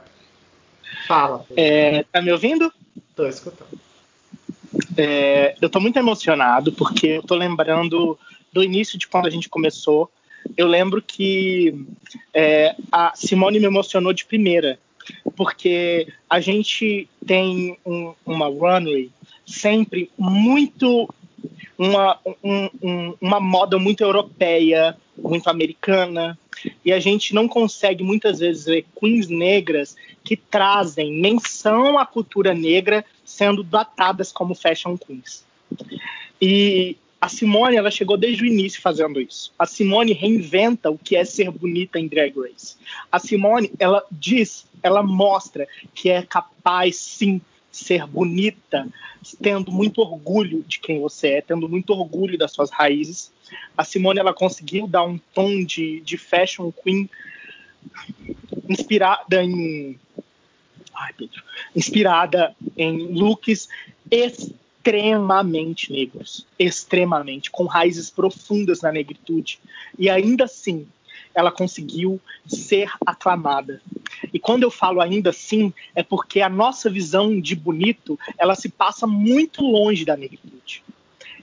Fala. É, tá me ouvindo? Tô escutando. É, eu tô muito emocionado porque eu tô lembrando do início de quando a gente começou. Eu lembro que é, a Simone me emocionou de primeira, porque a gente tem um, uma runway sempre muito uma, um, um, uma moda muito europeia, muito americana, e a gente não consegue muitas vezes ver queens negras que trazem menção à cultura negra sendo datadas como fashion queens. E a Simone ela chegou desde o início fazendo isso. A Simone reinventa o que é ser bonita em Drag Race. A Simone ela diz, ela mostra que é capaz sim ser bonita, tendo muito orgulho de quem você é, tendo muito orgulho das suas raízes. A Simone ela conseguiu dar um tom de, de fashion queen inspirada em ai, Pedro, inspirada em looks extremamente negros, extremamente, com raízes profundas na negritude. E ainda assim, ela conseguiu ser aclamada. E quando eu falo ainda assim, é porque a nossa visão de bonito, ela se passa muito longe da negritude.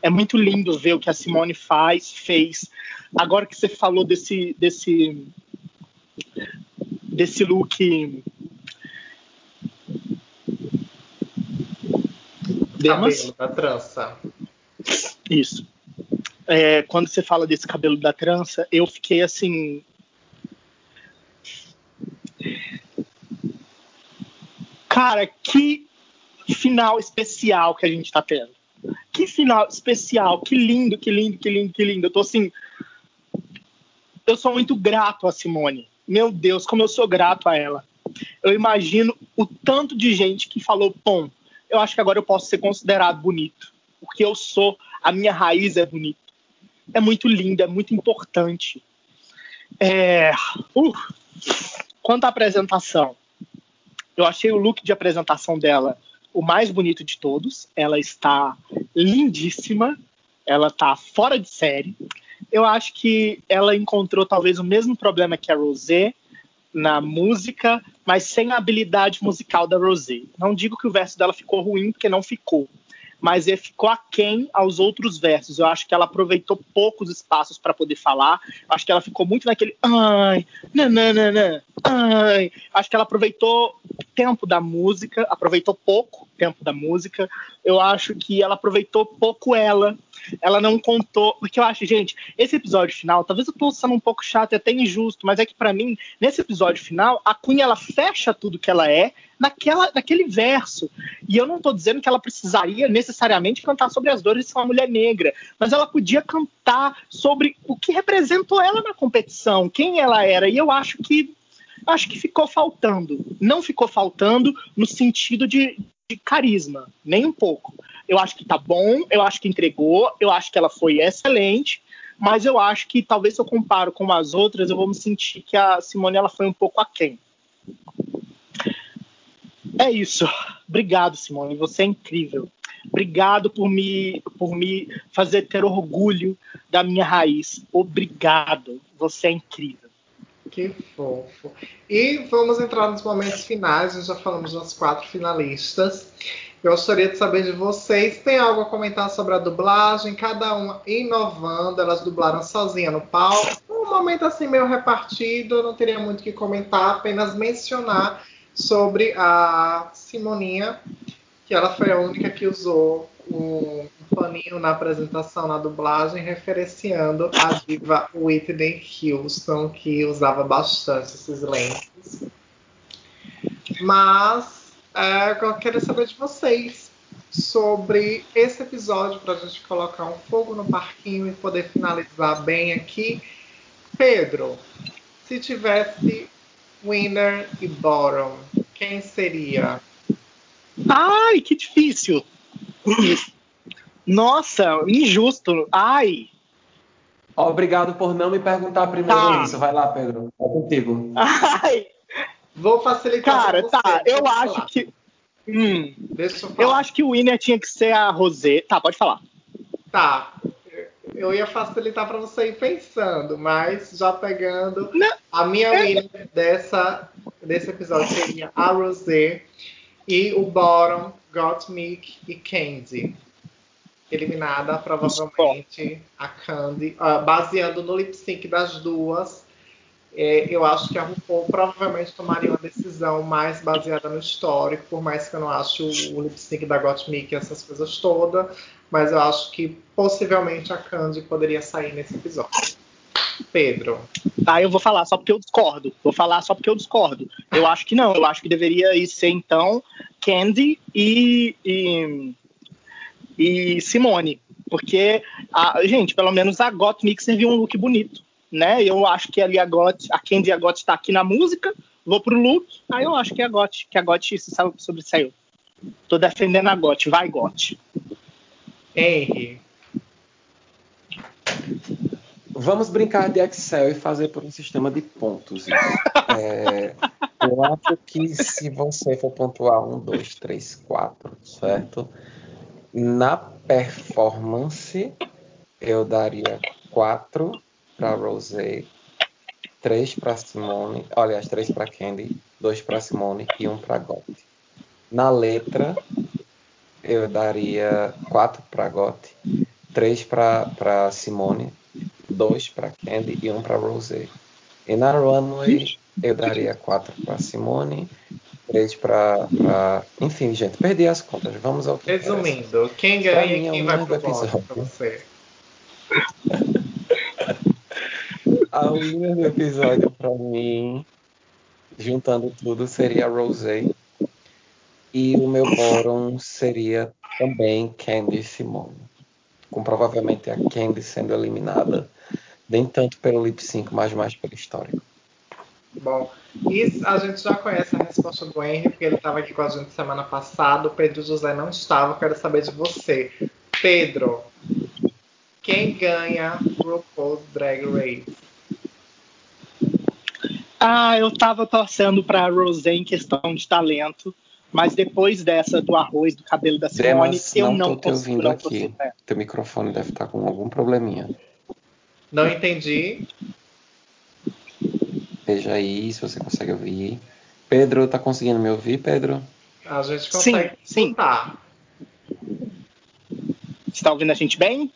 É muito lindo ver o que a Simone faz, fez. Agora que você falou desse desse desse look Cabelo da trança. Isso. É, quando você fala desse cabelo da trança, eu fiquei assim. Cara, que final especial que a gente tá tendo. Que final especial, que lindo, que lindo, que lindo, que lindo. Eu tô assim. Eu sou muito grato a Simone. Meu Deus, como eu sou grato a ela. Eu imagino o tanto de gente que falou, pom, eu acho que agora eu posso ser considerado bonito, porque eu sou, a minha raiz é bonita. É muito linda, é muito importante. É, uh, quanto à apresentação, eu achei o look de apresentação dela o mais bonito de todos. Ela está lindíssima, ela está fora de série. Eu acho que ela encontrou talvez o mesmo problema que a Rosé na música, mas sem a habilidade musical da Rosé. Não digo que o verso dela ficou ruim, porque não ficou, mas ele ficou aquém aos outros versos. Eu acho que ela aproveitou poucos espaços para poder falar. Acho que ela ficou muito naquele ai, nananana, ai. Acho que ela aproveitou tempo da música, aproveitou pouco tempo da música. Eu acho que ela aproveitou pouco ela ela não contou. Porque eu acho, gente, esse episódio final, talvez eu tô sendo um pouco chato e até injusto, mas é que para mim, nesse episódio final, a Queen ela fecha tudo que ela é naquela, naquele verso. E eu não tô dizendo que ela precisaria necessariamente cantar sobre as dores de ser uma mulher negra, mas ela podia cantar sobre o que representou ela na competição, quem ela era. E eu acho que acho que ficou faltando. Não ficou faltando no sentido de, de carisma, nem um pouco. Eu acho que tá bom, eu acho que entregou, eu acho que ela foi excelente, mas eu acho que talvez se eu comparo com as outras, eu vou me sentir que a Simone ela foi um pouco aquém. É isso. Obrigado, Simone. Você é incrível. Obrigado por me, por me fazer ter orgulho da minha raiz. Obrigado. Você é incrível. Que fofo. E vamos entrar nos momentos finais. Nós já falamos das quatro finalistas. Eu gostaria de saber de vocês. Tem algo a comentar sobre a dublagem? Cada uma inovando. Elas dublaram sozinha no palco. Um momento assim meio repartido. Não teria muito o que comentar. Apenas mencionar sobre a Simoninha, que ela foi a única que usou um, paninho na apresentação, na dublagem, referenciando a diva Whitney Houston, que usava bastante esses lentes. Mas é, eu quero saber de vocês sobre esse episódio para a gente colocar um fogo no parquinho e poder finalizar bem aqui. Pedro, se tivesse winner e bottom, quem seria? Ai, que difícil! Nossa, injusto. Ai. Obrigado por não me perguntar primeiro tá. isso. Vai lá, Pedro. É contigo. Ai. Vou facilitar. Cara, tá. Eu acho falar. que. Hum, Deixa eu, falar. eu acho que o winner tinha que ser a Rosé. Tá, pode falar. Tá. Eu ia facilitar para você ir pensando, mas já pegando não. a minha é... winner dessa, desse episódio seria a Rosé e o bottom Gottmik e Candy. Eliminada, provavelmente, a Candy. Uh, baseando no lip sync das duas, é, eu acho que a RuPaul provavelmente tomaria uma decisão mais baseada no histórico, por mais que eu não ache o, lip sync da Gottmik essas coisas todas, mas eu acho que possivelmente a Candy poderia sair nesse episódio. Pedro. Tá, eu vou falar só porque eu discordo. Vou falar só porque eu discordo. Eu acho que não. Eu acho que deveria ir ser, então, Candy e, e, e Simone. Porque, a, gente, pelo menos a Got Mixer viu um look bonito. Né? Eu acho que ali a Got, a Candy e a Got está aqui na música. Vou pro look. Aí eu acho que a Got, que a Got se sobressaiu. Tô defendendo a Got. Vai, Got. Henry. Vamos brincar de Excel e fazer por um sistema de pontos. É, eu acho que se você for pontuar um, dois, três, quatro, certo? Na performance, eu daria quatro para Rosé, três para Simone, aliás, três para Candy, dois para Simone e um para Gotti. Na letra, eu daria quatro para Gotti, três para Simone, dois para Candy e um para Rosé. E na runway eu daria quatro para Simone, três para. Enfim, gente, perdi as contas. Vamos ao que Resumindo, interessa. quem ganha e quem vai pro episódio para você? a winner do episódio para mim, juntando tudo, seria Rosé. E o meu bottom seria também Candy e Simone. Com provavelmente a Candy sendo eliminada nem tanto pelo lip sync, mas mais pela história. Bom, isso a gente já conhece a resposta do Henry, porque ele estava aqui com a gente semana passada. O Pedro José não estava. Quero saber de você. Pedro, quem ganha RuPaul's Drag Race? Ah, eu estava torcendo para Rosé em questão de talento, mas depois dessa do arroz, do cabelo da Simone, eu não, não tô te ouvindo aqui. Teu microfone deve estar com algum probleminha. Não entendi. Veja aí se você consegue ouvir. Pedro, tá conseguindo me ouvir, Pedro? A gente consegue sim, escutar. Sim. Está ouvindo a gente bem?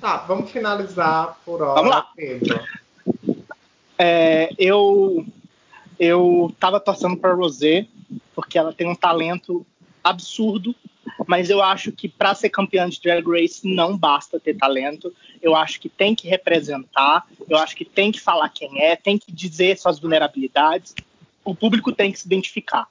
Tá, vamos finalizar por hora, vamos lá. Pedro. É, eu eu tava torcendo para Rosé porque ela tem um talento absurdo mas eu acho que para ser campeã de Drag Race não basta ter talento. Eu acho que tem que representar, eu acho que tem que falar quem é, tem que dizer suas vulnerabilidades. O público tem que se identificar.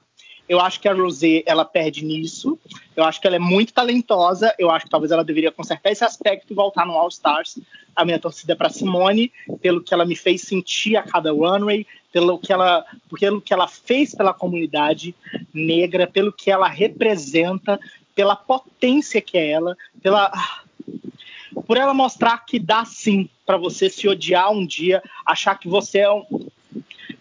Eu acho que a Rosé ela perde nisso. Eu acho que ela é muito talentosa. Eu acho que talvez ela deveria consertar esse aspecto e voltar no All Stars. A minha torcida é para Simone, pelo que ela me fez sentir a cada runway, pelo que ela, pelo que ela fez pela comunidade negra, pelo que ela representa, pela potência que é ela, pela por ela mostrar que dá sim para você se odiar um dia, achar que você é um,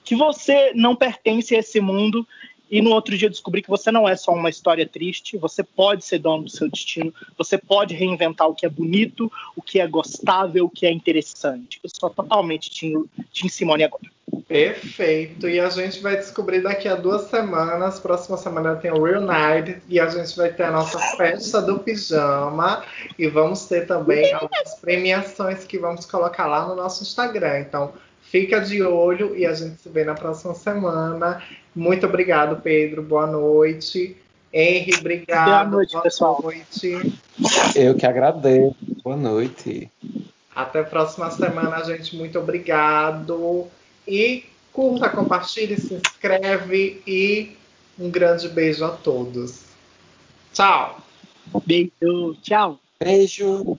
que você não pertence a esse mundo e no outro dia descobrir que você não é só uma história triste, você pode ser dono do seu destino, você pode reinventar o que é bonito, o que é gostável, o que é interessante. Eu sou totalmente Tim, Tim Simone agora. Perfeito. E a gente vai descobrir daqui a duas semanas. Próxima semana tem o Real Night e a gente vai ter a nossa festa do pijama e vamos ter também algumas premiações que vamos colocar lá no nosso Instagram. Então, fica de olho e a gente se vê na próxima semana. Muito obrigado, Pedro. Boa noite. Henry, obrigado. Boa noite, Boa pessoal. Noite. Eu que agradeço. Boa noite. Até a próxima semana, gente. Muito obrigado. E curta, compartilhe, se inscreve e um grande beijo a todos. Tchau. Beijo. Tchau. Beijo.